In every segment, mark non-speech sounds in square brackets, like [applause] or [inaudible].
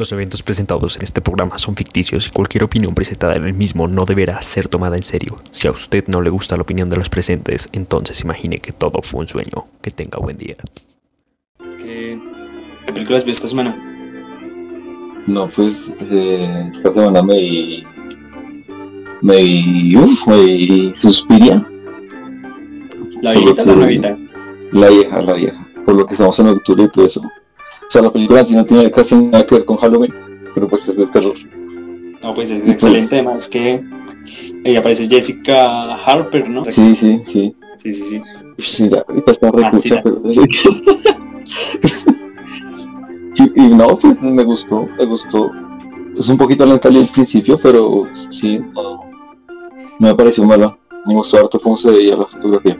Los eventos presentados en este programa son ficticios y cualquier opinión presentada en el mismo no deberá ser tomada en serio. Si a usted no le gusta la opinión de los presentes, entonces imagine que todo fue un sueño. Que tenga buen día. ¿Qué, qué películas vi esta semana? No, pues eh, esta semana me vi, me vi, uf, me vi Suspiria, ¿La viejita o la nuevita? la vieja, la vieja, por lo que estamos en octubre y todo eso. O sea, la película no tiene casi nada que ver con Halloween, pero pues es de terror. No, pues es pues- excelente, además que ahí aparece Jessica Harper, ¿no? Sí, sí, sí. sí, sí. sí. Sí, la está Ah, sí, la- pero... [laughs] y, y no, pues me gustó, me gustó. Es un poquito lenta al principio, pero sí, no, no me pareció mala. Me gustó harto cómo se veía la fotografía.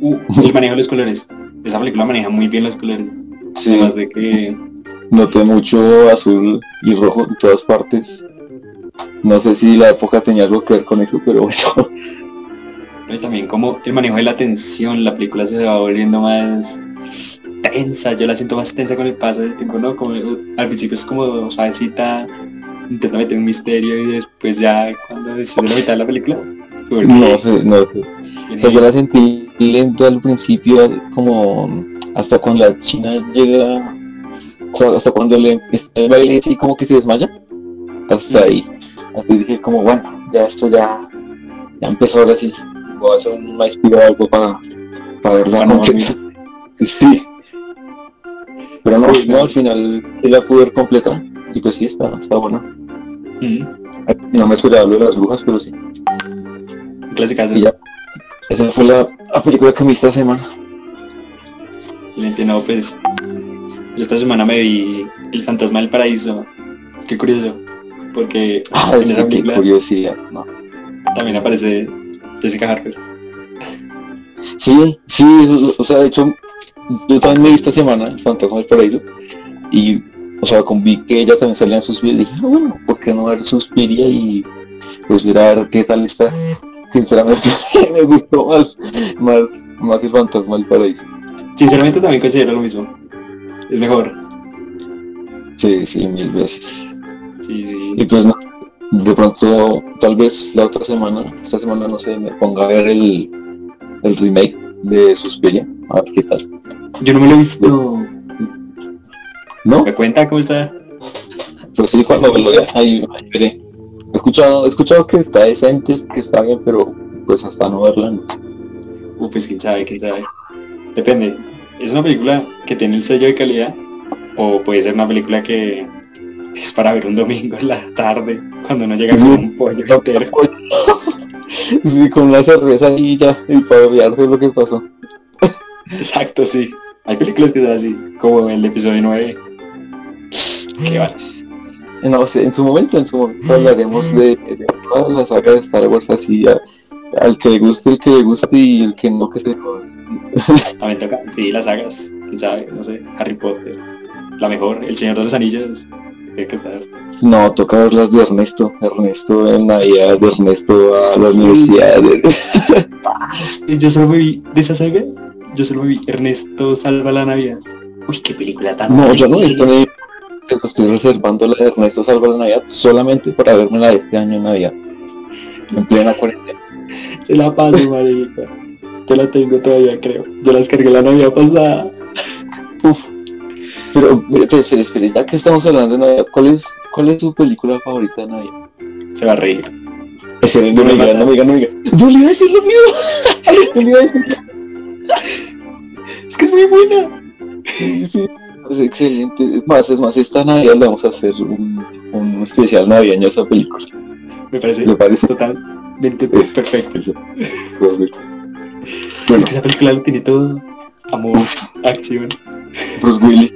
Uh, el manejo de los colores. Esa película maneja muy bien los colores. Sí, Además de que noté mucho azul y rojo en todas partes. No sé si la época tenía algo que ver con eso, pero bueno. y también como el manejo de la tensión, la película se va volviendo más tensa, yo la siento más tensa con el paso del tiempo, ¿no? Como al principio es como suavecita, intenta meter un misterio y después ya cuando después de la mitad de la película se vuelve No sé, no sé. O sea, yo la sentí lenta al principio, como hasta cuando la china llega, o sea, hasta cuando le el baile así como que se desmaya, hasta ahí. Así dije como, bueno, ya esto ya, ya empezó ahora sí. Voy a hacer un maestro o algo para, para verla Para no completa. [laughs] Sí. Pero no, Uy, no, al final sí la pude ver completa. Y pues sí, está, está buena. No me esperaba lo de las brujas, pero sí. ya. Esa fue la, la película que me vi esta semana. Excelente, no, pues yo esta semana me vi El Fantasma del Paraíso. Qué curioso, porque [laughs] Ah, en sí, esa qué película curiosidad. No. también aparece Jessica Harper. Sí, sí, o- o sea, de hecho, yo también me vi esta semana El Fantasma del Paraíso y, o sea, con vi que ella también salía en Suspiria dije, ah, bueno, ¿por qué no ver Suspiria y pues ver a ver qué tal está? Sinceramente, [laughs] me gustó más, más, más El Fantasma del Paraíso. Sinceramente también considero lo mismo. Es mejor. Sí, sí, mil veces. Sí, sí. Y pues no, de pronto, tal vez la otra semana, esta semana no sé, me ponga a ver el, el remake de Suspiria, a ver qué tal. Yo no me lo he visto. ¿No? ¿Me cuenta cómo está? Pues sí, cuando me lo vea, ahí, ahí veré. He escuchado, he escuchado que está decente, que está bien, pero pues hasta no verla. no. Uh, pues quién sabe, quién sabe. Depende. ¿Es una película que tiene el sello de calidad? ¿O puede ser una película que es para ver un domingo en la tarde cuando no llega con un pollo entero? [laughs] Sí, con la cerveza ahí ya, y para olvidarse lo que pasó. Exacto, sí. Hay películas que son así, como el episodio 9. Que vale. No sé, en su momento, en su momento hablaremos de, de todas las sagas de Star Wars así, a- al que le guste, el que le guste y el que no, que se. [laughs] También toca, sí, las sagas, quién sabe, no sé, Harry Potter, la mejor, El Señor de los Anillos, tiene que estar. No, toca ver las de Ernesto. Ernesto en Navidad, de Ernesto a la universidad. [laughs] Yo solo me vi, de esa saga, yo solo me vi Ernesto Salva la Navidad. Uy, qué película tan No, yo no he visto ni estoy reservando la de Ernesto Salva la Navidad solamente para verme la de este año en Navidad. En plena cuarentena. Se la paso, marica. Yo la tengo todavía, creo. Yo la descargué la Navidad pasada. [laughs] Uf. Pero, mire, espere, espere, ya que estamos hablando de Navidad, ¿cuál es, cuál es su película favorita de Navidad? Se va a reír. Esperen, no No me me digan, mata. no me digan, no me digan. Yo le iba a decir lo mismo. [laughs] Yo le iba a decir. Es que es muy buena. Sí. Es excelente. Es más, es más, esta Navidad le vamos a hacer un, un especial navideño a esa película. Me parece ¿Le parece? totalmente pues, perfecto. Perfecto. Es que esa película lo tiene todo. Amor, acción. Bruce Willis.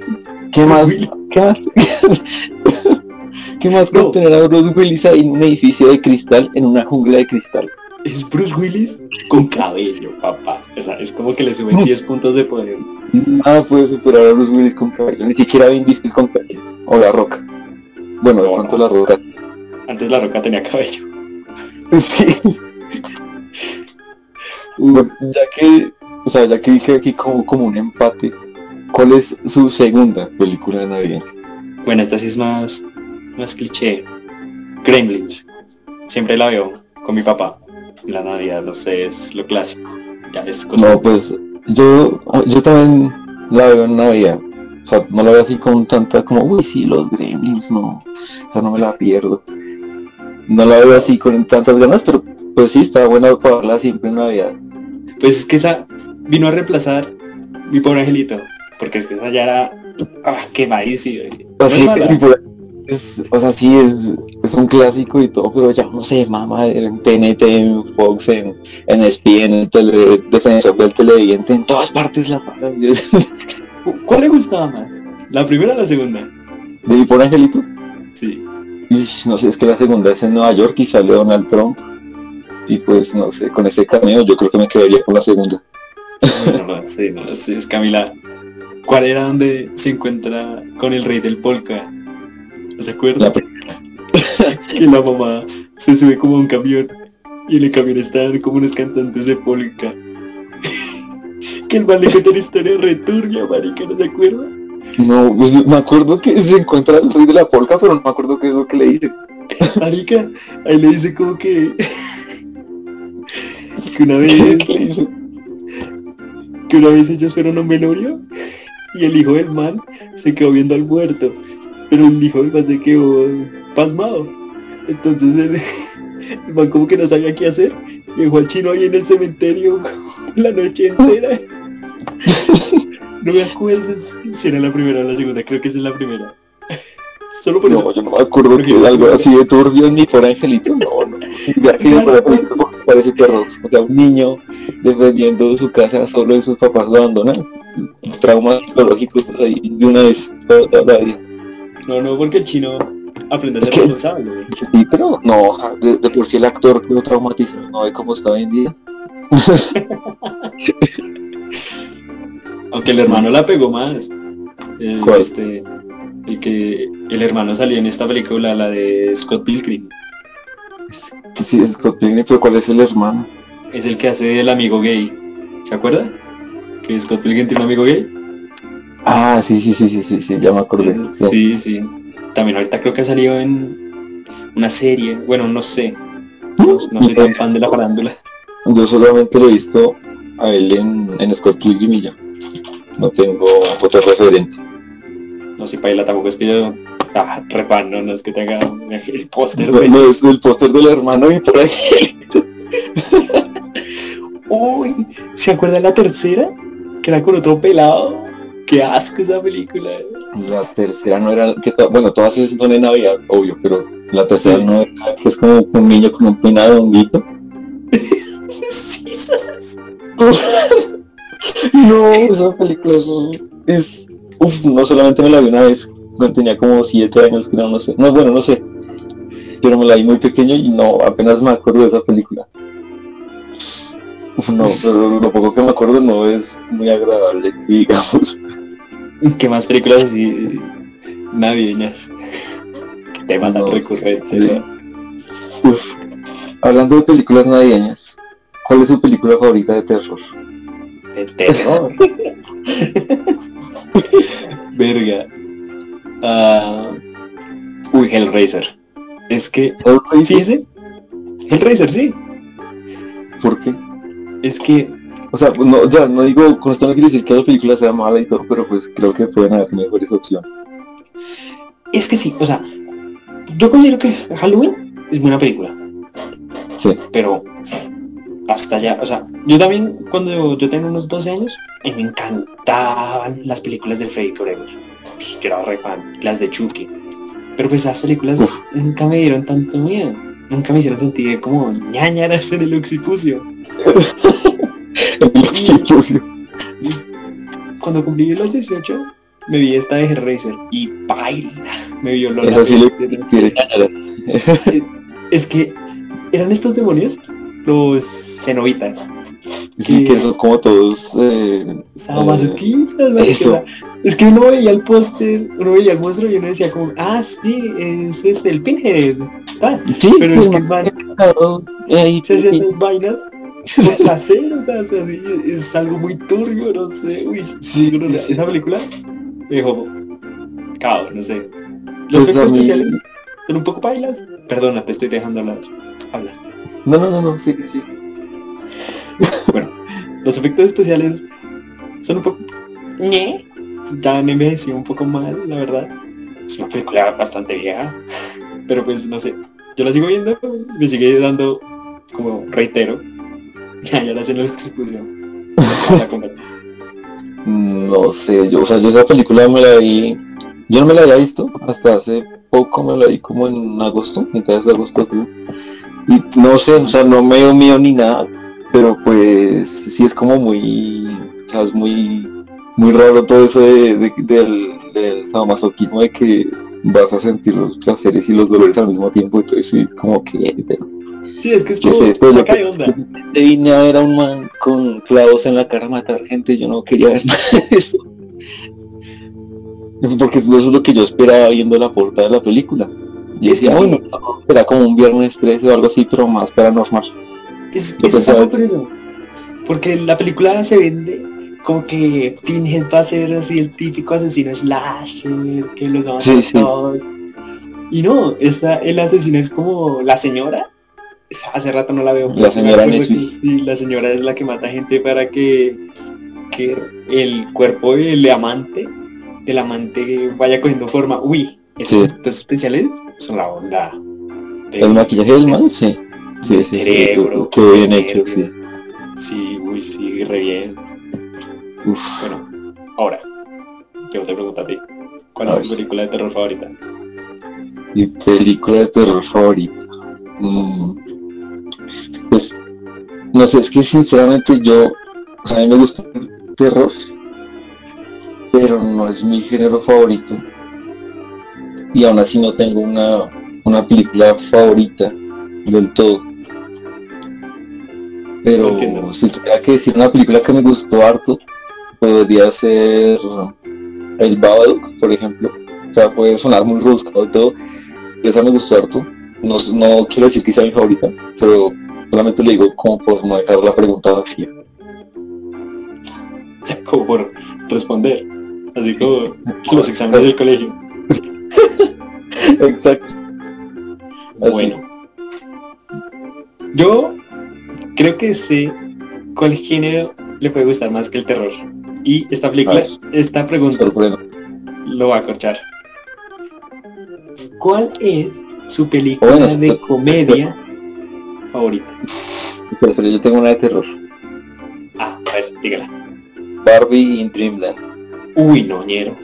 ¿Qué más? Willis. ¿Qué más? [laughs] ¿Qué más que No. tener a Bruce Willis ahí en un edificio de cristal, en una jungla de cristal? Es Bruce Willis con cabello, papá. O sea, es como que le suben 10 puntos de poder. Nada puede superar a Bruce Willis con cabello, ni siquiera Vin Diesel con cabello. O La Roca. Bueno, de No, pronto no. La Roca. Antes la roca tenía cabello. [laughs] Sí. Ya que, o sea, ya que dije aquí como, como un empate, ¿cuál es su segunda película de Navidad? Bueno, esta sí es más, más cliché. Gremlins. Siempre la veo con mi papá. La Navidad, no sé, es lo clásico. Ya es cosa. No, pues yo, yo también la veo en Navidad. O sea, no la veo así con tanta como, uy, sí, los gremlins, no. O sea, no me la pierdo. No la veo así con tantas ganas, pero pues sí, está buena para verla siempre en Navidad. Pues es que esa vino a reemplazar mi pobre angelito. Porque es que esa ya era ah, quemadísima. No es o sea, sí, es, es un clásico y todo, pero ya no sé, mamá, en TNT, en Fox, en, en ESPN, en el tele, defensor del televidente, en todas partes la. De [laughs] ¿Cuál le gustaba más? ¿La primera o la segunda? mi por Angelito, Sí. Ish, no sé, es que la segunda es en Nueva York y sale Donald Trump. Y pues no sé, con ese cameo yo creo que me quedaría con la segunda. No, sí, no, sí, es Camila. ¿Cuál era donde se encuentra con el rey del polka? ¿No se acuerda? La primera. [laughs] Y la mamá se sube como a un camión y en el camión están como unos cantantes de polka. [laughs] Que el man le cuenta una historia returbia, marica, ¿no se acuerda? No, pues, me acuerdo que se encuentra el rey de la polca, pero no me acuerdo qué es lo que le dice. Marica, ahí le dice como que... que una ¿Qué vez... [laughs] que una vez ellos fueron a un velorio y el hijo del man se quedó viendo al muerto, pero el hijo del man se quedó pasmado. Entonces el, el man como que no sabía qué hacer y dejó al chino ahí en el cementerio [laughs] la noche entera. No me acuerdo si era la primera o la segunda, creo que es la primera. Solo por No, eso. yo no me acuerdo que algo así de turbio ni por Angelito, no, no. Ya que fuera película, porque parece terror. O sea, un niño defendiendo su casa solo y sus papás lo abandonan. Traumas psicológicos ahí de una vez toda, toda la vida. No, no, porque el chino aprende a ser responsable. Sí, pero no, de, de por sí el actor quedó traumatizado, no ve cómo está hoy en día. [laughs] Aunque el hermano la pegó más. Eh, ¿Cuál? Este, el que el hermano salió en esta película, la de Scott Pilgrim. Sí, es Scott Pilgrim, pero ¿cuál es el hermano? Es el que hace del amigo gay. ¿Se acuerda? Que Scott Pilgrim tiene un amigo gay. Ah, sí, sí, sí, sí, sí, sí, ya me acordé. Sí. Sí, sí. También ahorita creo que ha salido en una serie. Bueno, no sé. No, no soy tan fan de la farándula. Yo solamente lo he visto a él en, en Scott Pilgrim y ya. No tengo otro referente. No sé, Paila tampoco es que yo... [laughs] Ah, no, no es que tenga el póster No, de... no, es el póster del hermano y por ahí. [laughs] Uy, ¿se acuerda de la tercera? Que era con otro pelado. Qué asco esa película. La tercera no era, que bueno, todas esas son en Navidad, obvio, pero la tercera Sí. no era, que es como un niño con un peinado honguito. [laughs] Sí, ¿sabes? No, esa película es, es- uf, no solamente me la vi una vez, cuando tenía como siete años, creo, no sé, no, bueno, no sé, pero me la vi muy pequeño y no, apenas me acuerdo de esa película. No, pero lo poco que me acuerdo no es muy agradable, [laughs] digamos. ¿Qué más películas así navideñas? Qué tema tan No, recurrente. sí. ¿no? Uf, hablando de películas navideñas, ¿cuál es su película favorita de terror? De terror. [laughs] Verga. Ah, uy, Hellraiser. Es que, Hellraiser, fíjese, Hellraiser, sí. ¿Por qué? Es que, O sea, pues, no, ya, no digo, con esto no quiere decir que la película sea mala y todo, pero pues creo que pueden haber mejores opciones. es que sí, o sea, yo considero que Halloween es buena película. Sí. Pero hasta allá, o sea, yo también cuando yo tenía unos 12 años, mí me encantaban las películas de Freddy Krueger. Pues, yo era re fan, las de Chucky. Pero pues esas películas Uf. nunca me dieron tanto miedo. Nunca me hicieron sentir como ñañaras en el occipucio. [laughs] El occipucio. Cuando cumplí los 18, me vi esta de Hellraiser y baila. Me vio lo Esa sí. Es que eran estos demonios, los cenobitas, Sí, que- que son como todos... Eh, sadomasoquistas, marica. eso. Es que uno veía el póster, uno veía el monstruo y uno decía como, ah, sí, es este, el Pinhead, tal. sí, Pero es que el man ahí, se hacía esas vainas placer, [laughs] o sea, es algo muy turbio, no sé, uy, Sí, yo no- esa película me dejó cao, no sé. Los Pues efectos especiales son un poco bailas. Perdona, te estoy dejando hablar. Habla. No, no, no, no, sí, sí. [laughs] Los efectos especiales son un poco... ñe. Ya han envejecido un poco mal, la verdad. Es una película bastante vieja. Pero pues no sé. Yo la sigo viendo me sigue dando, como reitero. [laughs] Ya, ya la hacen la exposición. [laughs] No sé, yo, o sea, yo esa película me la vi, yo no me la había visto hasta hace poco, me la vi como en agosto, mitad de agosto creo. Y no sé, o sea, no me dio miedo ni nada, pero pues sí es como muy, o sea, es muy, muy raro todo eso de, de- del, del sadomasoquismo de que vas a sentir los placeres y los dolores al mismo tiempo, entonces sí, es como que, pero, Sí, es que es ¿qué como es esto? Que- de onda. Te vine a ver a un man con clavos en la cara a matar gente, yo no quería ver nada de eso. Porque eso es lo que yo esperaba viendo la portada de la película. Y Es que decía, sí. bueno, era como un viernes 13 o algo así, pero más paranormal. Es, Yo eso es algo por eso. Porque la película se vende como que Pinhead va a ser así el típico asesino slasher, que los vamos a Sí, matar sí. todos. Y no, esta, el asesino es como la señora. Hace rato no la veo. La señora que Nesbitt. Sí, la señora es la que mata gente para que, que el cuerpo del amante, del amante vaya cogiendo forma. Uy, esos Sí. efectos especiales son la onda. El maquillaje del man, sí. Sí, sí, sí, cerebro, qué bien hecho, sí. Sí, uy, sí, re bien. Uf, Bueno, ahora, yo te pregunto a ti. ¿Cuál A es tu película de terror favorita? mi película de terror favorita. Mm, Pues, no sé, es que sinceramente yo, o sea, a mí me gusta el terror, pero no es mi género favorito. Y aún así no tengo una, una película favorita del todo. Pero si tuviera que decir una película que me gustó harto, podría ser El Babadook, por ejemplo. O sea, puede sonar muy rebuscado y todo, pero esa me gustó harto. No, no quiero decir que sea mi favorita, pero solamente le digo como por no dejar la pregunta vacía. [laughs] Como por responder. Así como los exámenes del colegio. [laughs] Exacto. Así. Bueno. Yo creo que sé cuál género le puede gustar más que el terror. Y esta película, ver. esta pregunta Sorprendo. lo va a corchar. ¿Cuál es su película Bueno, de espera. comedia favorita? Pero, pero yo tengo una de terror. Ah, a ver, dígala. Barbie in Dreamland. Uy, no, ñero.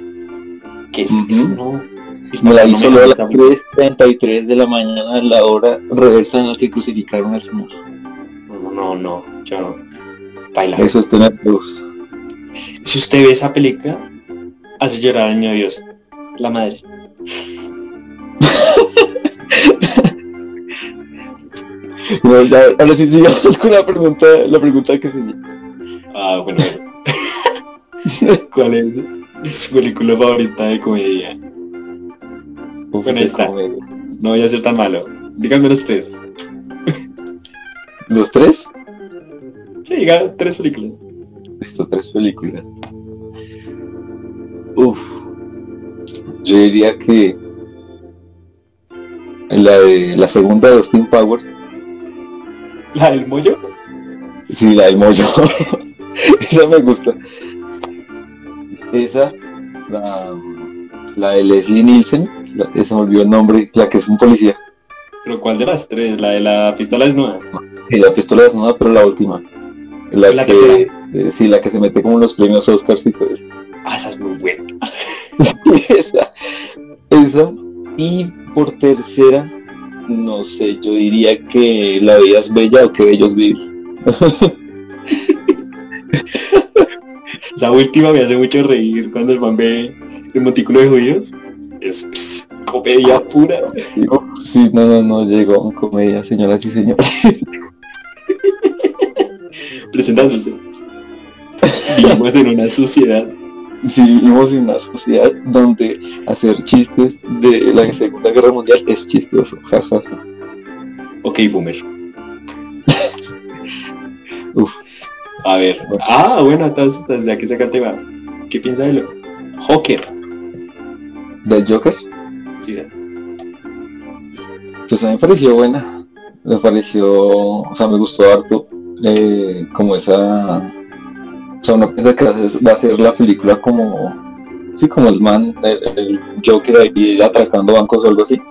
¿Qué es Ujú. eso? No. Es Me la no solo a las esa- 3.33 de la mañana, a la hora reversa en la que crucificaron al Señor. No, no, no, yo no. Baila. Eso está en el plus. Si usted ve esa película, hace llorar al niño Dios. La madre. [laughs] Bueno, ya, ahora sí sigamos con la pregunta, la pregunta que sigue. Ah, bueno. [laughs] ¿Cuál es su película favorita de comedia? Uf, Bueno, comedia. No voy a ser tan malo. Díganme los tres. ¿Los tres? Sí, tres películas. Listo, tres películas. Uf. Yo diría que la de la segunda de Austin Powers, La del mollo. sí, la del mollo. [laughs] Esa me gusta. Esa, la, la de Leslie Nielsen, la, se me olvidó el nombre, la que es un policía. Pero ¿cuál de las tres? La de la pistola desnuda. Y la pistola desnuda, pero la última. La, La que, tercera. eh, sí, la que se mete como en los premios Oscars y todo eso. Ah, esa es muy buena. [laughs] esa, esa. Y por tercera, no sé, yo diría que la vida es bella o que bellos vivir. [laughs] Esa última me hace mucho reír cuando el man ve el montículo de judíos. Es, es comedia pura. Sí, no, no, no, llegó comedia, señoras y señores. Presentándose. Vivimos en una sociedad. Si vivimos en una sociedad donde hacer chistes de la Segunda Guerra Mundial es chistoso, jajaja. Ok, boomer. [laughs] Uf. A ver. Ah, bueno, entonces, ya que saca el tema. ¿Qué piensa de lo? Joker. ¿Del Joker? Sí, Pues a mí me pareció buena. Me pareció, o sea, me gustó harto eh, como esa... O sea, uno piensa que va a ser la película como... Sí, como el man, el, el Joker ahí atracando bancos o algo así.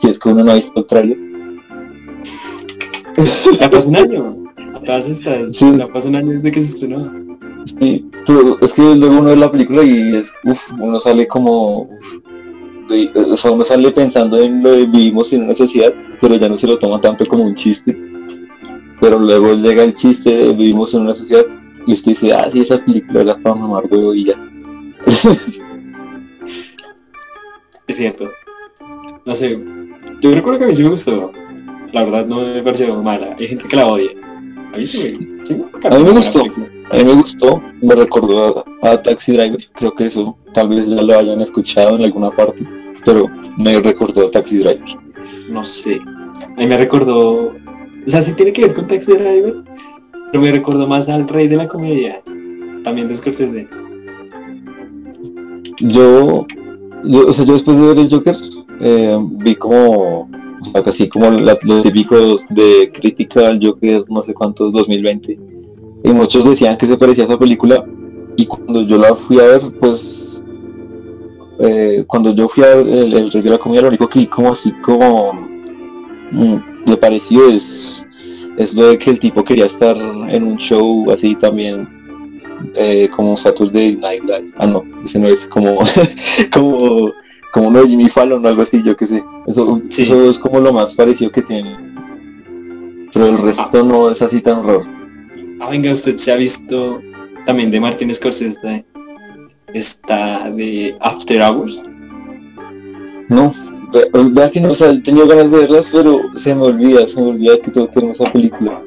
Si es que uno no ha visto el trailer. Ya pasó un año. Apenas está, Sí. ya pasó un año desde que se estrenó. Sí, pero es que luego uno ve la película y es, uf, uno sale como, uf, de- o sea, uno sale pensando en lo de vivimos en una sociedad, pero ya no se lo toma tanto como un chiste. Pero luego llega el chiste de vivimos en una sociedad y usted dice, ah, sí, esa película era para mamar huevo y ya. [laughs] Es cierto. No sé. Yo recuerdo que a mí sí me gustó. La verdad no me pareció mala. Hay gente que la odia. A mí sí me, sí me A mí me gustó. película. A mí me gustó, me recordó a, Taxi Driver, creo que eso tal vez ya lo hayan escuchado en alguna parte, pero me recordó a Taxi Driver. No sé. A mí me recordó. O sea, sí tiene que ver con Taxi Driver. Pero me recordó más al rey de la comedia. También de Scorsese. Yo, yo, o sea, yo después de ver el Joker, eh, vi como, o sea, casi como la- los típicos de crítica al Joker, no sé cuántos, 2020. Y muchos decían que se parecía a esa película. Y cuando yo la fui a ver, pues, eh, cuando yo fui a ver el, el Rey de la Comedia, lo único que vi como así como mm, de parecido es, es lo de que el tipo quería estar en un show así también eh, como Saturday Night Live. Ah, no, ese no es como, [laughs] como, como uno de Jimmy Fallon o algo así, yo qué sé. Eso, Sí. eso es como lo más parecido que tiene. Pero el resto no es así tan raro. Ah, venga, usted se ha visto también de Martin Scorsese. Esta de After Hours. No, ve- vea que no, o sea, he tenido ganas de verlas, pero se me olvida, se me olvida que tengo que ver esa película.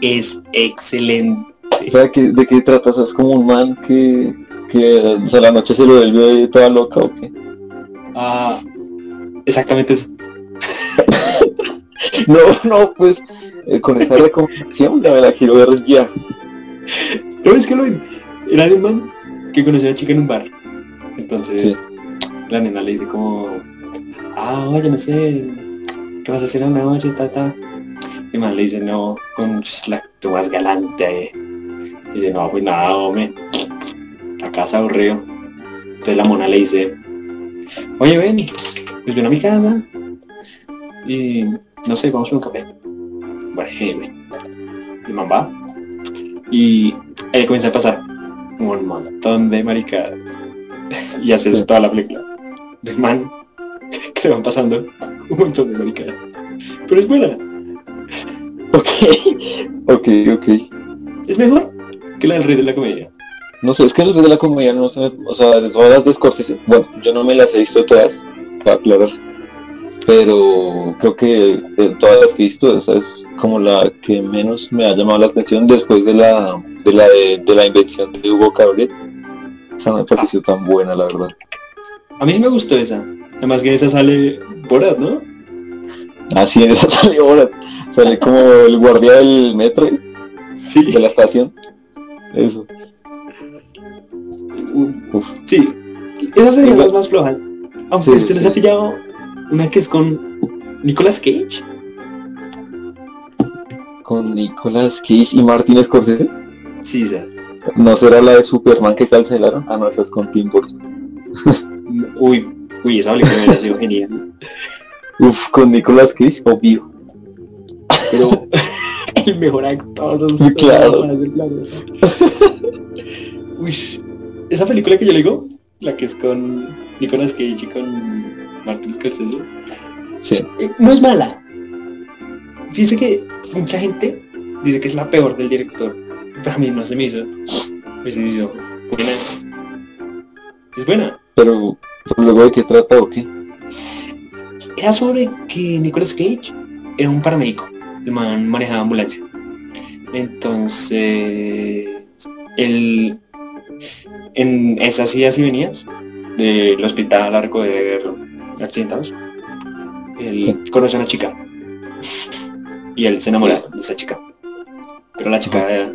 Es excelente. O sea, que, ¿de qué trata? O sea, es como un man que, que o sea, la noche se lo vuelve toda loca o qué. Ah, exactamente eso. [laughs] [laughs] No, no, pues eh, con esa recomendación la, la quiero ver ya. No, es que lo era de un man que conoció a una chica en un bar. Entonces, Sí. la nena le dice como, ah, oye, no sé, ¿qué vas a hacer en la noche, tata? Y el man le dice, no, con la actitud más galante. eh". Dice, no, pues nada, hombre, la casa aburrido. Entonces la mona le dice, oye, ven, pues, pues ven a mi casa y, no sé, vamos a un café. Bueno, ven. Y el man va y ahí comienza a pasar un montón de maricadas [laughs] y haces Sí. toda la película del man [laughs] que le van pasando un montón de maricadas pero es buena [laughs] Ok, ok, ok. es mejor que la del rey de la comedia No sé, es que el rey de la comedia no sé, o sea, de todas las de Scorsese, bueno, yo no me las he visto todas, para aclarar, pero creo que de todas las que he visto, esa es como la que menos me ha llamado la atención después de la de la de, de la invención de Hugo Cabret. Esa no me pareció tan buena, la verdad. a mí sí me gustó esa además que esa sale Borat ¿no? Así en esa [laughs] sale ahora, sale como el guardia del metro, sí de la estación. Eso, uf. sí esas serían Igual- las más flojas aunque Sí, usted les sí. ha pillado una que es con Nicolas Cage Con Nicolas Cage y Martin Scorsese. sí esa ¿No será la de Superman que cancelaron? Ah, no, esa es con Tim Burton. [laughs] uy uy esa película hubiera sido genial Uf, con Nicolas Cage, obvio. pero [laughs] el mejor actor Sí, claro. Uy, esa película que yo le digo, la que es con Nicolas Cage y con Martin Scorsese, Sí. eh, no es mala. Fíjese que mucha gente dice que es la peor del director, pero a mí no se me hizo. Me se hizo buena. Es buena. Pero, pero luego de qué trata o qué? Era sobre que Nicolas Cage era un paramédico. El man manejaba ambulancia. Entonces, él en esas idas y venidas del hospital a recoger accidentados, él conoce a una chica. Y él se enamora de esa chica. Pero la chica eh,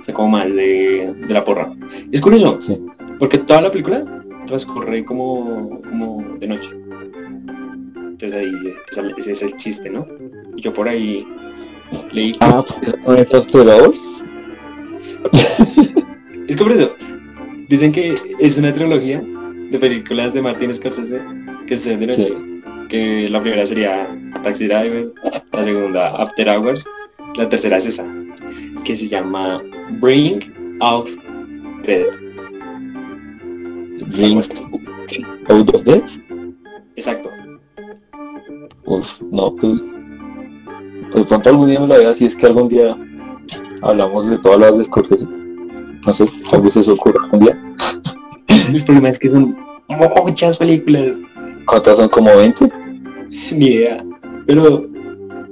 está como mal de, de la porra. Es curioso, Sí. porque toda la película transcurre como, como de noche. Entonces ahí ese es el chiste, ¿no? Y yo por ahí leí Ah, es que por eso, dicen que es una trilogía de películas de Martin Scorsese que suceden de noche. Que la primera sería Taxi Driver, la segunda After Hours, la tercera es esa, que se llama Bring Out Dead. Rings Out of Death. Exacto. Uf, no, pues. Pues pronto algún día me la vea, si es que algún día hablamos de todas las de Scorsese. No sé, tal vez eso ocurra algún día. El problema es que son muchas películas, ¿Cuántas son? ¿Como 20? ni idea. Pero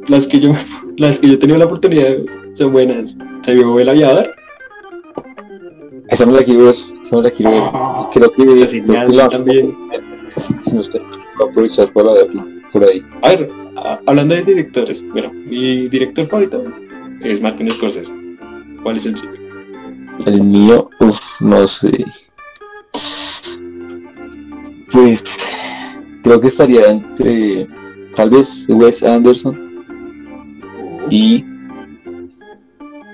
las que yo [laughs] las que yo he tenido la oportunidad son buenas. ¿Se vio el aviador? Esa me la quiero ver, esa me la quiero ver. Creo que, Esa es creo que la también. si no estoy, voy a aprovechar para verla por ahí. A ver, a- hablando de directores, bueno, mi director favorito es Martin Scorsese. ¿Cuál es el suyo? El mío, uff, no sé. Pues creo que estaría entre tal vez Wes Anderson y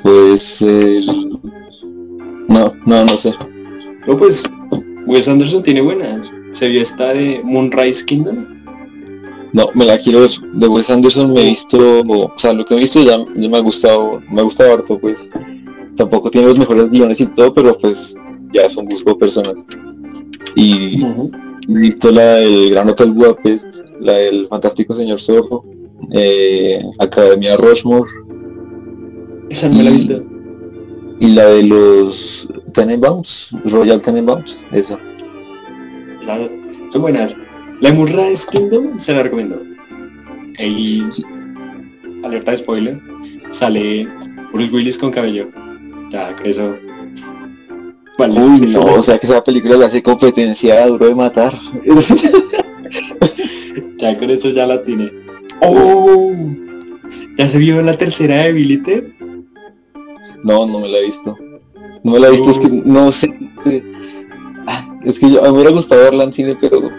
puede ser no, no, no sé. No, pues Wes Anderson tiene buenas. Se vio esta de Moonrise Kingdom. No, me la quiero ver. De Wes Anderson me he visto, o sea, lo que he visto ya, ya me ha gustado, me ha gustado harto, pues. Tampoco tiene los mejores guiones y todo, pero pues ya es un gusto personal. Y he visto la del Gran Hotel Budapest, la del Fantástico Señor Zorro, eh, Academia Rushmore Esa no me la he Y- visto. y la de los Tenenbaums, Royal Tenenbaums, esa. La- son buenas. La de Moonrise Kingdom se la recomiendo. Ahí, alerta de spoiler, sale Bruce Willis con cabello. Ya, eso... Vale, Uy, no, o sea que esa película le hace competencia a Duro de Matar. [laughs] Ya con eso ya la tiene. ¡Oh! ¿Ya se vio la tercera de Billy Ted? No, no me la he visto. No me la he visto, es que no sé. Ah, Es que yo, me hubiera gustado verla en cine, pero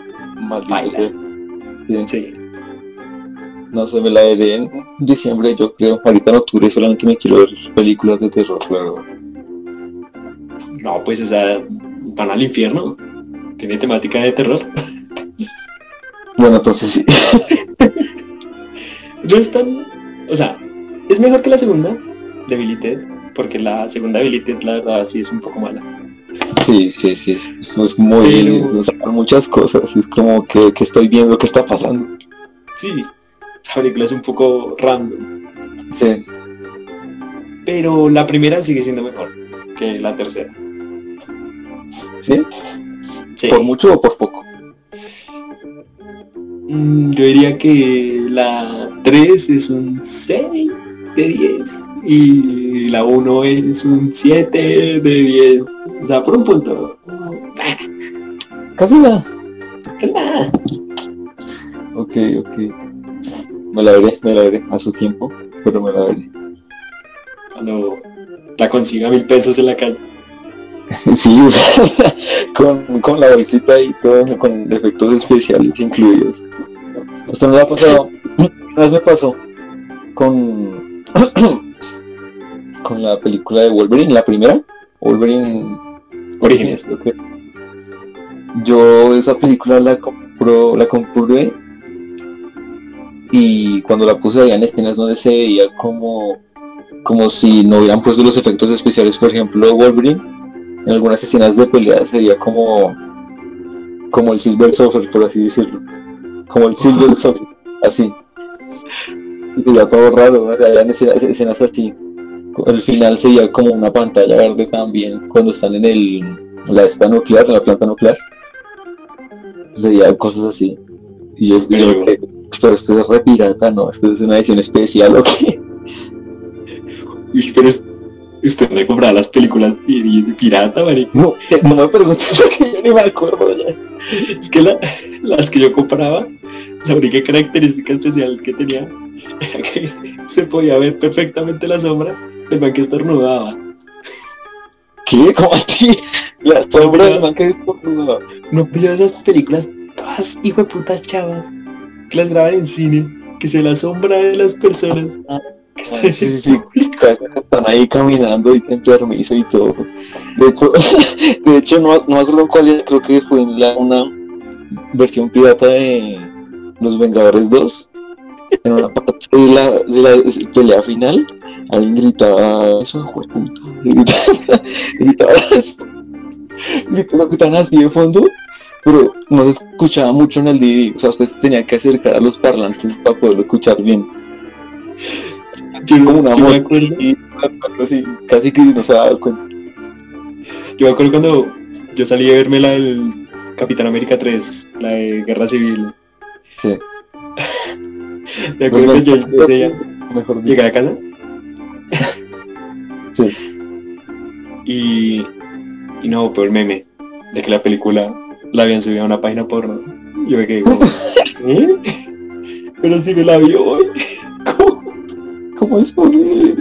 más Baila. bien. Sí. No sé, me la veré en diciembre, yo creo. Ahorita en octubre solamente me quiero ver películas de terror, claro. No, pues esa van al infierno. Tiene temática de terror. Bueno, entonces sí. No es tan... O sea, es mejor que la segunda de Billy Ted, porque la segunda de Billy Ted, la verdad, sí es un poco mala. Sí, sí, sí. Eso es muy... Pero- muchas cosas. Es como que, que estoy viendo qué está pasando. Sí, esa película es un poco random. Sí. Pero la primera sigue siendo mejor que la tercera. ¿Sí? Sí. ¿Por mucho o por poco? Mm, Yo diría que la 3 es un 6 de 10 y la 1 es un 7 de 10. O sea, por un punto. Casi nada. Nada. Ok, ok. Me la veré, me la veré a su tiempo, pero me la veré. Cuando la consiga mil pesos en la calle. [laughs] Sí, [laughs] con, con la bolsita y todo, con efectos especiales incluidos. Esto nos ha pasado, una me pasó con, [clears throat] con la película de Wolverine, la primera, Wolverine Orígenes. creo que. Yo esa película la compro, la compré y cuando la puse había escenas donde se veía como, como si no hubieran puesto los efectos especiales, por ejemplo Wolverine, en algunas escenas de pelea se veía como, como el Silver Surfer, por así decirlo, como el Silver Surfer, así. Y se veía todo raro, habían escenas, escenas así. Al final se veía como una pantalla verde también cuando están en el la esta nuclear, en la planta nuclear. Se veían cosas así. Y yo, Pero- creo, pero esto es re pirata, no, esto es una edición especial o qué. Uy, pero es- usted me compraba las películas de pirata, marico. No, eh, no me preguntes [laughs] porque yo ni me acuerdo ya. Es que la- las que yo compraba, la única característica especial que tenía era que se podía ver perfectamente la sombra del man que estornudaba. ¿Qué? ¿Cómo así? La sombra del man que estornudaba. No pilló esas películas todas hijo de putas chavas. que las graban en cine, que se la sombra de las personas. Están Ah, ahí caminando y tienen permiso y todo. De hecho, [laughs] de hecho no, no acuerdo cuál es, creo que fue en una versión pirata de Los Vengadores 2. En una la, pelea final, alguien gritaba eso, hijo de puta", y Gritaba, [laughs] gritaba que así de fondo, pero no se escuchaba mucho en el DVD. O sea, ustedes tenían que acercar a los parlantes para poderlo escuchar bien. Yo, Como una yo me acuerdo, Y casi que no se daba cuenta. yo me acuerdo cuando yo salí a verme la del Capitán América 3, la de Guerra Civil. Sí. [laughs] Me acuerdo que yo decía, Mejor llegué a casa. Sí. [laughs] Y, y no, el meme de que la película la habían subido a una página porno. Yo me quedé como, [laughs] ¿eh? Pero si me la vio. ¿Cómo es posible?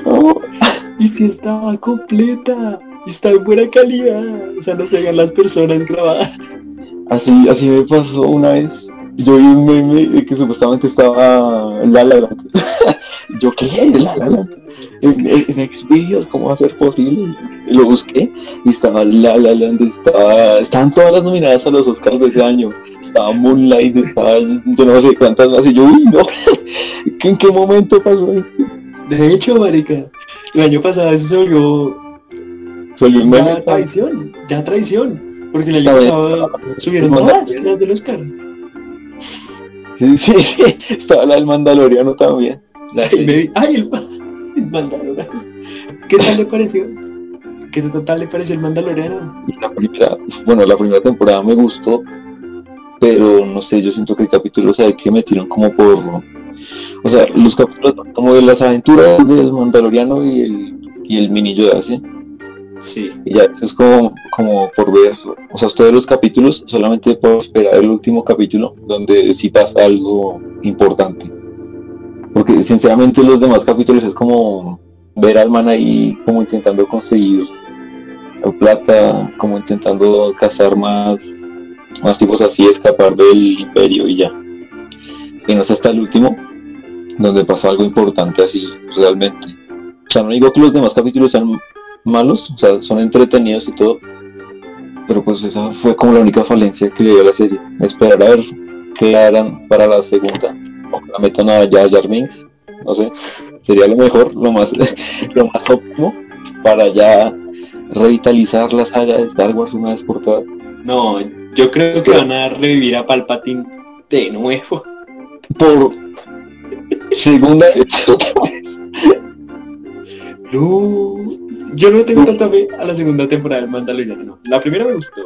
Y si estaba completa. Está en buena calidad. O sea, no pegan las personas grabadas. Así, así me pasó una vez. Yo vi un meme de que supuestamente estaba La La Land. [laughs] Yo, ¿qué La La Land? En, en, en Xvideos, ¿cómo va a ser posible? Lo busqué y estaba La La Land, estaba, estaban todas las nominadas a los Oscars de ese año. Estaba Moonlight, estaba yo no sé cuántas más. Y yo, uy, no. [laughs] ¿En qué momento pasó esto? De hecho, marica, el año pasado eso se volvió Soy un meme. ya traición. Ya traición. Porque el año pasado subieron todas las del Oscar. Sí, sí, [laughs] estaba la del Mandaloriano también. La [laughs] me ¡ay, el, [laughs] el Mandaloriano! ¿Qué tal le pareció? ¿Qué total le pareció el Mandaloriano? La primera, bueno, la primera temporada me gustó, pero no sé, yo siento que el capítulo, ¿sabe que metieron como por... O sea, los capítulos como de las aventuras del Mandaloriano y el, y el mini Yoda, ¿sí? Sí. Y ya, eso es como, como por ver, o sea, todos los capítulos, solamente por esperar el último capítulo, donde sí pasa algo importante. Porque sinceramente los demás capítulos es como ver al man ahí como intentando conseguir plata, como intentando cazar más, más tipos así, escapar del imperio y ya. Y no sé hasta el último, donde pasa algo importante así realmente. O sea, no digo que los demás capítulos sean malos, o sea, son entretenidos y todo, pero pues esa fue como la única falencia que le dio a la serie. Esperar a ver qué harán para la segunda. Ojalá metan a ya Jar Binks, no sé, sería lo mejor, lo más, [laughs] lo más óptimo para ya revitalizar la saga de Star Wars una vez por todas. No, yo creo que van a revivir a Palpatine de nuevo. Por segunda. No, yo no tengo tanta fe a la segunda temporada del Mandaloriano. La primera me gustó.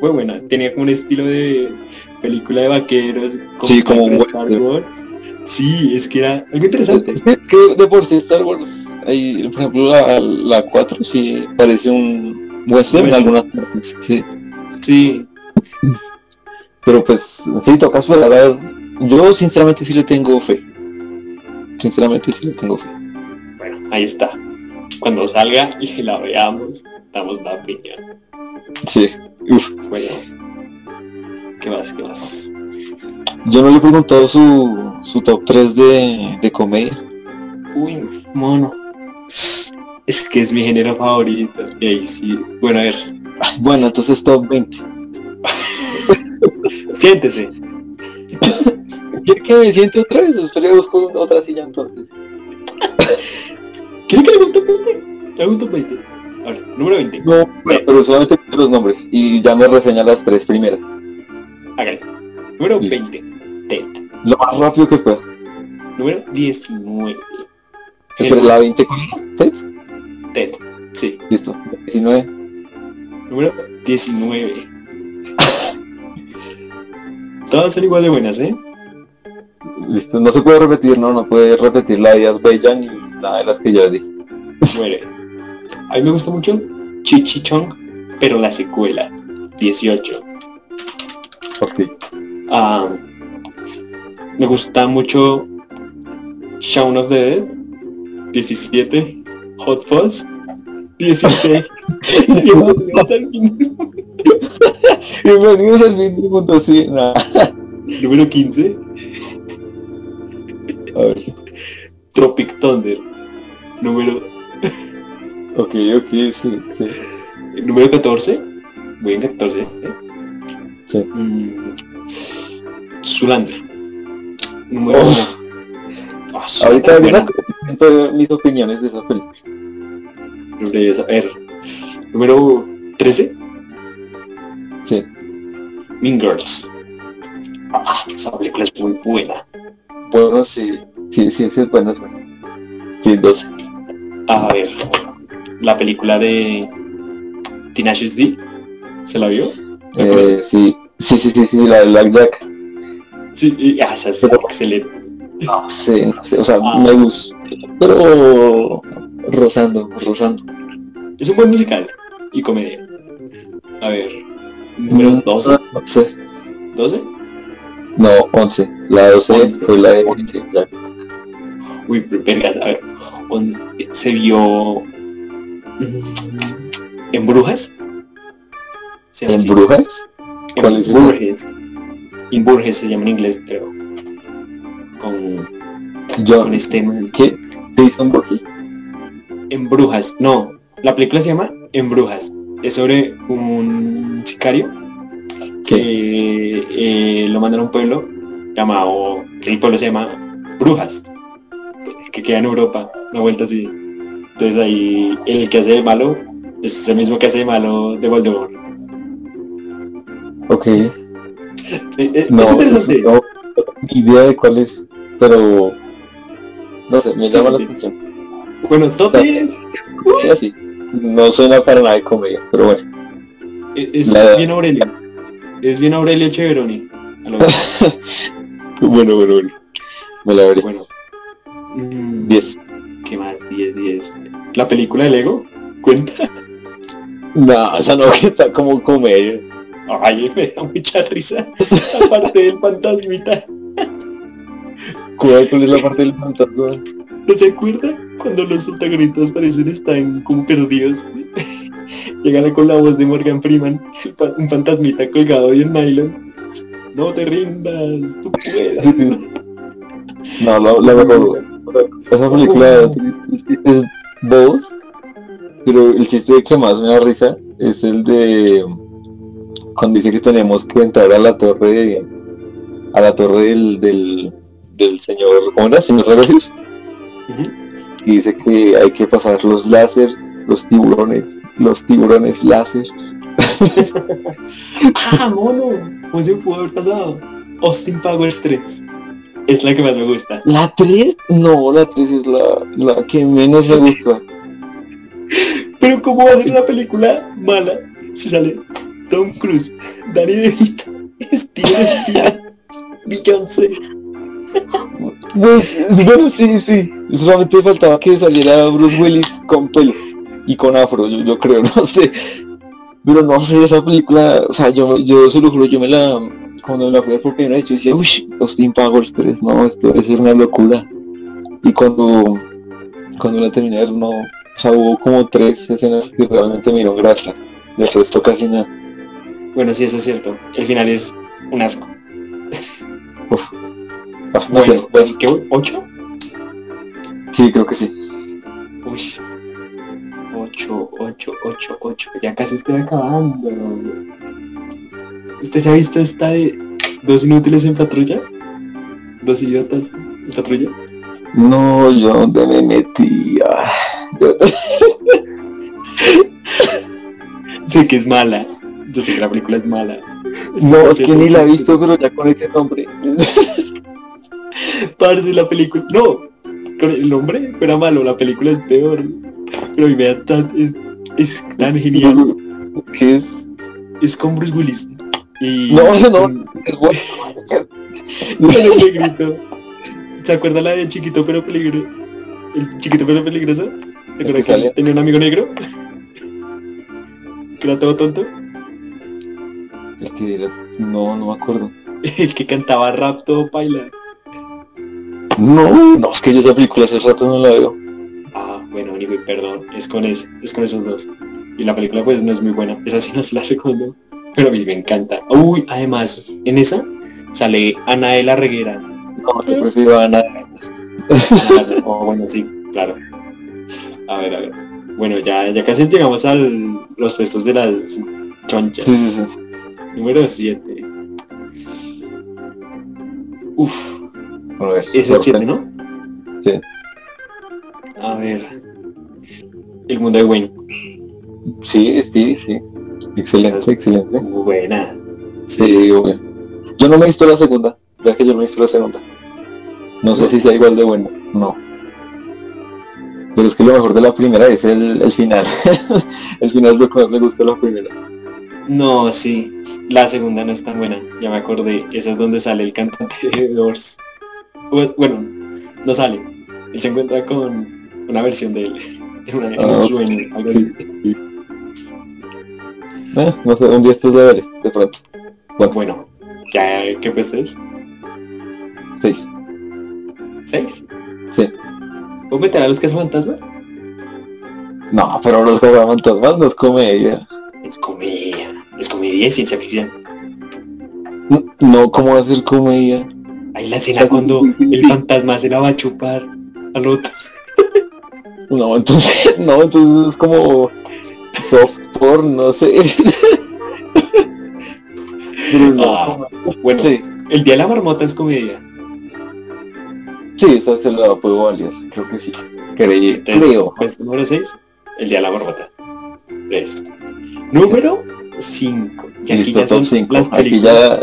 Fue buena. Tenía como un estilo de película de vaqueros. Sí, como un Star. Wars. Sí, es que era algo interesante. Es que de por sí Star Wars, ahí, por ejemplo la, la 4 sí parece un western en algunas partes, sí. Sí, Pero pues sí, toca esperar. Yo sinceramente sí le tengo fe. Sinceramente sí le tengo fe. bueno, ahí está. Cuando salga y la veamos, damos la opinión. Sí. Uf. Bueno, ¿qué más? ¿Qué más? Yo no le he preguntado su, su top 3 de, de comedia. Uy, mono. Es que es mi género favorito. Y ahí sí. Bueno, a ver, Bueno, entonces top 20. [laughs] siéntese. ¿Quiere que me siente otra vez? Espero busco otra silla entonces. ¿Quiere que le guste 20? Le gusta 20. A ver, número 20. No, bueno, pero solamente los nombres. Y ya me reseña las tres primeras. Hágale. Número Listo. 20. Ted. Lo más rápido que pueda. Número 19. Espera, la 20 con Ted. Ted. Sí. Listo. 19. Número 19. Todas son igual de buenas, ¿eh? Listo. No se puede repetir, no, no puede repetir la de Bella ni nada de las que ya dije. Bueno. A mí me gusta mucho Chichichong, pero la secuela. 18. Ok. Ah, me gusta mucho Shaun of the Dead. 17. Hot Fuzz. 16. Bienvenidos al fin. Bienvenidos al fin del mundo, sí. nada. Número 15. A ver. Tropic Thunder. Número, Ok, ok, sí, sí. número 14. Voy en 14. ¿eh? Sí. Mm, Zoolander. Número Oh. Zoolander, Ahorita doy mis opiniones de esa película. Debería saber. Número 13. Sí. Mean Girls. Ah, esa película es muy buena. Bueno, sí, sí, sí, sí, es buena, es buena. Sí, 12. A ver, la película de Tenacious D. ¿Se la vio? ¿La Eh, sí, sí, sí, sí, sí, la de Black Jack. Sí, y- ah, esa es Pero- excelente. No sé, no sé, o sea, Ah. me gusta, pero rozando, rozando. Es un buen musical y comedia. A ver, número Mm, 12. No sé. ¿12? No, 11. La 12 Once. fue la de sí, Black. Uy, pero, verga, a ver. Se vio mm, en Brujas. ¿En así. Brujas? En ¿Cuál es? Burges. En Burges se llama en inglés, creo. Con, Yo, con este man. ¿qué? Jason Borges. En Brujas. No, la película se llama En Brujas. Es sobre un sicario que eh, lo mandan a un pueblo llamado, el pueblo se llama Brujas, que queda en Europa, una vuelta así. Entonces ahí el que hace de malo es el mismo que hace de malo de Voldemort. Ok. Sí, eh, No, es interesante. no, ni idea de cuál es, pero no sé, me Sí, llama la atención. Bueno, top 10 Y así. No suena para nada de comedia, pero bueno. eh, es La- bien Aurelio. Es bien Aurelio Cheveroni. [laughs] Bueno, bueno, bueno. Me la veré. Bueno. Mm, 10. ¿Qué más? 10, 10. La película de Lego cuenta. No, esa no [laughs] que está como comedia. Ay, [laughs] me da mucha risa. Aparte del fantasmita. ¿Cuál, cuál es la parte del fantasma? ¿No se acuerda? Cuando los protagonistas parecen están como perdidos. [laughs] Llegan con la voz de Morgan Freeman, un fantasmita colgado y en nylon. No te rindas, tú puedes. [laughs] No, la, la verdad, esa película es bobos, pero el chiste que más me da risa es el de cuando dice que tenemos que entrar a la torre de- a la torre del, del, del señor, ¿cómo era? Señor Ujú. Y dice que hay que pasar los láser, los tiburones, los tiburones láser. [laughs] Ah, mono. ¿Cómo se pudo haber pasado? Austin Powers 3. Es la que más me gusta. ¿La 3? No, la 3 es la, la que menos me gusta. [laughs] Pero ¿cómo va a ser una película mala si sale Tom Cruise, Danny DeVito, [laughs] Steven Spielberg, Beyoncé? Pues, bueno, sí, sí. Solamente faltaba que saliera Bruce Willis con pelo y con afro, yo, yo creo, [laughs] no sé. Pero no sé, esa película, o sea, yo, yo se lo juro, yo me la, cuando me la fui por primera vez, yo decía, uy, Austin Powers 3, no, esto debe ser una locura. Y cuando, cuando la terminé no, o sea, hubo como tres escenas que realmente me dieron gracia. Del resto casi nada. Bueno, sí, eso es cierto. El final es un asco. No Bueno, sé, bueno, ¿qué? ¿Ocho? sí, creo que sí. Uy. Ocho, ocho, ocho, ocho. Ya casi estoy acabando. ¿Usted se ha visto esta de dos inútiles en patrulla? Dos idiotas en patrulla. No, yo donde me metí. ah, yo- [laughs] Sé que es mala. Yo sé que la película es mala. No, es que ni la he visto, pero ya con ese nombre. [laughs] Parce, la película. No, con el nombre era malo, la película es peor. Pero a mí me da tan. Es, es tan genial. ¿Qué es? Es con Bruce Willis. Y. No, no, con- es bueno. [laughs] negrito. ¿Se acuerda la de Chiquito pero peligroso? El Chiquito pero peligroso. ¿Se acuerda que que sale? tenía un amigo negro? Que era todo tonto. El que era- No, no me acuerdo. [laughs] El que cantaba rap todo paila. No, no, es que yo esa película hace rato no la veo. Ah, bueno, anyway, perdón, es con eso, es con esos dos. Y la película pues no es muy buena, esa sí no se la [laughs] recomiendo, pero a mí me encanta. Uy, además, en esa sale Ana de la Reguera. No, yo prefiero a Ana. Claro, oh, bueno, sí, claro. A ver, a ver. Bueno, ya, ya casi llegamos a los puestos de las chonchas. Sí, sí, sí. Número 7. Uf, A ver, es el 7, ¿no? Sí. A ver. El mundo de Wayne. Sí, sí, sí. Excelente, excelente. Buena. Sí, obvio. Yo no me he visto la segunda. Ya que yo no he visto la segunda. No sé si sea igual de bueno. No. Pero es que lo mejor de la primera es el, el final. [laughs] el final es lo que más me gusta de la primera. No, sí. La segunda no es tan buena. Ya me acordé. Esa es donde sale el cantante de Doors. Bu- Bueno, no sale. Él se encuentra con una versión de él. [laughs] En, una, en Ah, un ok. sueño, algo así. Eh, no sé, un día estos de veré, de pronto. Bueno, ya, ¿qué pues es? Seis. ¿Seis? Sí. ¿Puedo meter a los que es fantasma? No, pero los fantasmas no es comedia. Es comedia. Es comedia y ciencia ficción. No, ¿cómo va a ser comedia? Hay la escena cuando el fantasma se la va a chupar al otro. [laughs] No, entonces, [laughs] no, entonces es como soft porn, no sé. [laughs] Pero no, Ah, bueno, sí, el día de la marmota es comedia. sí, esa se la puedo valer, creo que sí. Creí, Entonces, creo. Puesto número 6, el día de la marmota. 3. Número 5. Y aquí Listo, ya son top 5. las Aquí películas.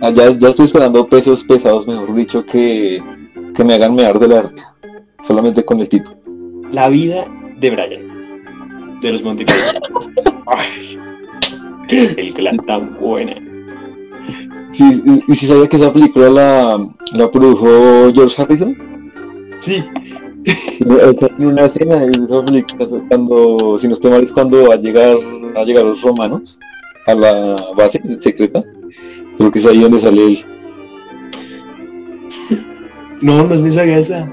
Ya, ya, ya estoy esperando pesos pesados, mejor dicho, que, que me hagan mear del arte. Solamente con el título. La vida de Brian. De los Monty [laughs] qué película tan buena. Sí, y, y si sabía que esa película la, la produjo George Harrison. Sí, En una escena de esa película, cuando, si no estoy mal, es cuando va a llegar, a llegar los romanos a la base secreta. Creo que es ahí donde sale él. no, no es mi saga esa.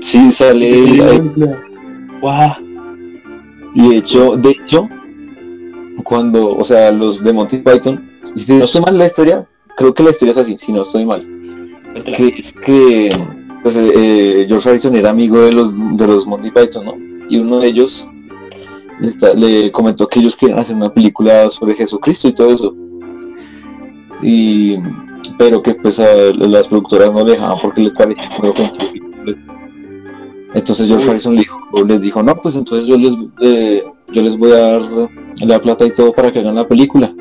Sí, sale él. Y de hecho, de hecho, cuando, o sea, los de Monty Python, si no estoy mal la historia, creo que la historia es así, si no estoy mal. Cuéntala. Que, que pues, eh, eh, George Harrison era amigo de los de los Monty Python, ¿no? Y uno de ellos le, está- le comentó que ellos querían hacer una película sobre Jesucristo y todo eso. Y pero que pues a las productoras no le dejaban porque les parecía muy ofensivo. Entonces George. Harrison le dijo, les dijo, no, pues entonces yo les, eh, yo les voy a dar la plata y todo para que hagan la película.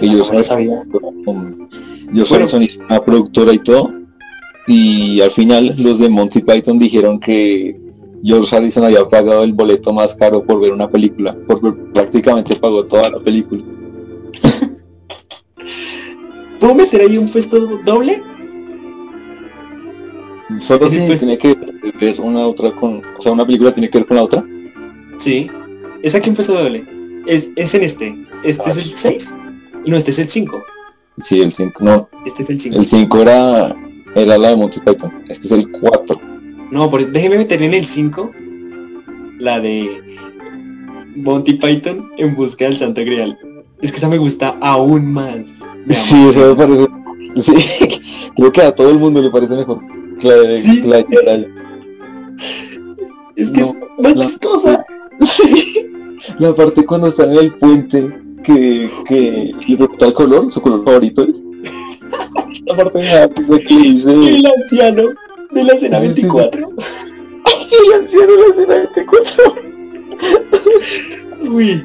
Y yo no sabía. George. Harrison hizo una productora y todo. Y al final los de Monty Python dijeron que George Harrison había pagado el boleto más caro por ver una película, porque prácticamente pagó toda la película. ¿Puedo meter ahí un puesto doble? Solo Sí, si pues- tiene que ver una otra con, o sea, una película tiene que ver con la otra. Sí. Es aquí un puesto doble. Es, es en este. Este es el 6. No, este es el 5. Sí, el 5, no, Este es el 5. el 5 era, era la de Monty Python, este es el 4. No, por- déjeme meter en el 5 la de Monty Python en busca del Santo Grial. Es que esa me gusta aún más. Sí, eso me [laughs] parece, sí, [laughs] creo que a todo el mundo le parece mejor de, Sí. de Charayo. Es que no, es más la- chistosa. [laughs] La parte cuando están en el puente que, que le pregunta el color, su color favorito es. La parte da risa que dice. El anciano de la sí. 24. el anciano de la escena 24. Uy,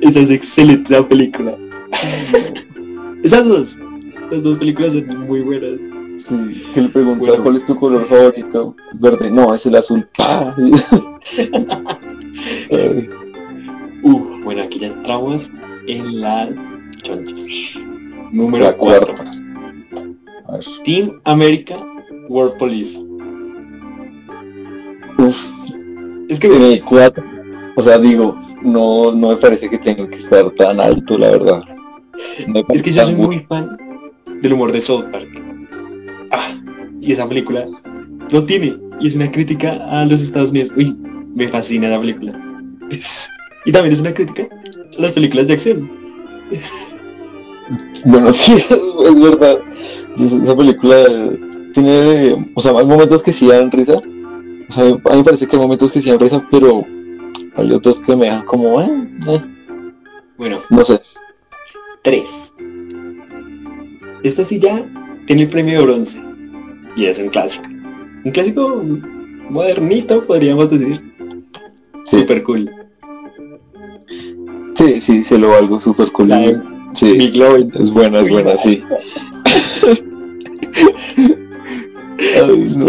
esa es excelente la película. Esas dos. Las dos películas son muy buenas. Sí, que le pregunta Bueno. cuál es tu color favorito. Verde, no, es el azul. [laughs] [laughs] Uh, bueno, aquí ya entramos en las chonchas. Número La 4. cuarta. A ver. Team America World Police. Uf, Es que, en el 4. O sea, digo, no, no me parece que tenga que estar tan alto, la verdad. No es que yo soy muy fan del humor de South Park. Ah, y esa película lo tiene. Y es una crítica a los Estados Unidos. Uy, me fascina la película. Es- y también es una crítica a las películas de acción. [laughs] Bueno, sí, [laughs] es verdad. Esa esa película tiene, o sea, hay momentos que sí dan risa. O sea, a mí me parece que hay momentos que sí dan risa, pero hay otros que me dejan como, eh, eh, Bueno, no sé. Tres. Esta sí ya tiene el premio de bronce. Y es un clásico. Un clásico modernito, podríamos decir. Sí. Super cool. Sí, sí, se lo valgo súper cool. De Sí, Big es buena, es buena, sí. [laughs] Ay, no.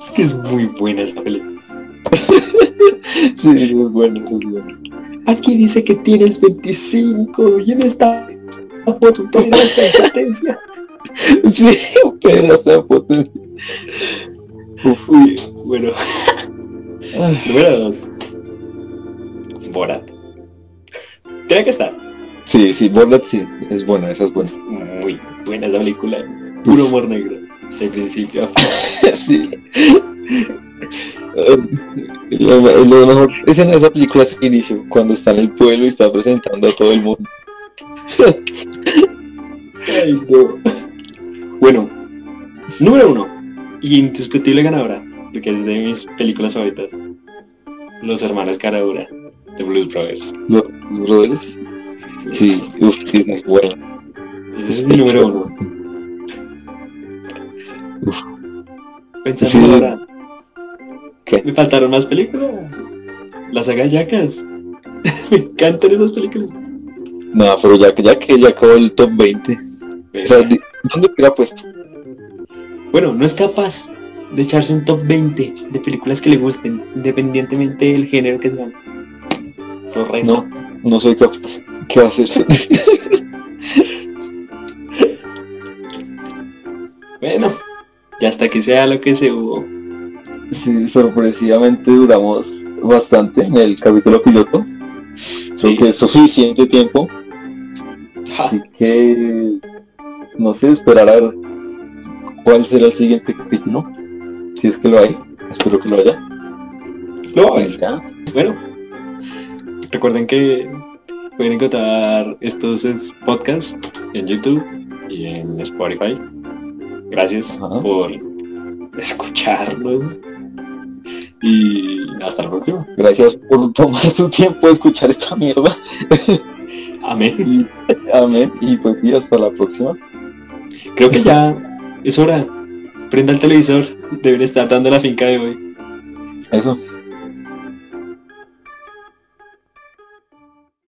Es que es muy buena esa película. [laughs] Sí, es buena, es buena. Aquí dice que tienes 25 y en esta foto tienes esta impotencia. [laughs] Sí, pero. Uf, Uy, bueno, ay, número 2. Borat. Tiene que estar. Sí, sí, Borat sí, es buena, esa es buena. Es muy buena esa película. Puro humor negro. De principio a fin. [laughs] Sí. Eh, Lo, lo mejor escena de esa película es el inicio, cuando está en el pueblo y está presentando a todo el mundo. [laughs] Ay, no. Bueno, número uno. Y indiscutible ganadora. Porque es de mis películas favoritas. Los hermanos Caradura. De Blues Brothers. Los, los brothers, sí, uf, sí, es buena. Ese es mi número uno. Uf. Pensando Sí. ahora. ¿Qué? Me faltaron más películas. La saga Jackass. [laughs] Me encantan esas películas. No, pero ya que ya que ya acabó el top 20. O sea, ¿dónde queda puesto? Bueno, no es capaz de echarse un top 20 de películas que le gusten, independientemente del género que sean. Correcto. No, no soy capaz. ¿Qué va a hacer? [laughs] Bueno, ya hasta que sea lo que se hubo. Sí, sorpresivamente duramos bastante en el capítulo piloto. Creo que es suficiente tiempo. Así que no sé, esperar a ver cuál será el siguiente capítulo. Si es que lo hay. Espero que lo haya. lo va a. Bueno, recuerden que pueden encontrar estos es- podcasts en YouTube y en Spotify. Gracias Ajá. por escucharnos. Y hasta la próxima. Gracias por tomar su tiempo de escuchar esta mierda. [laughs] Amén. Y, amén. Y pues sí, hasta la próxima. Creo que ya es hora. Prenda el televisor. Deben estar dando la finca de hoy. Eso.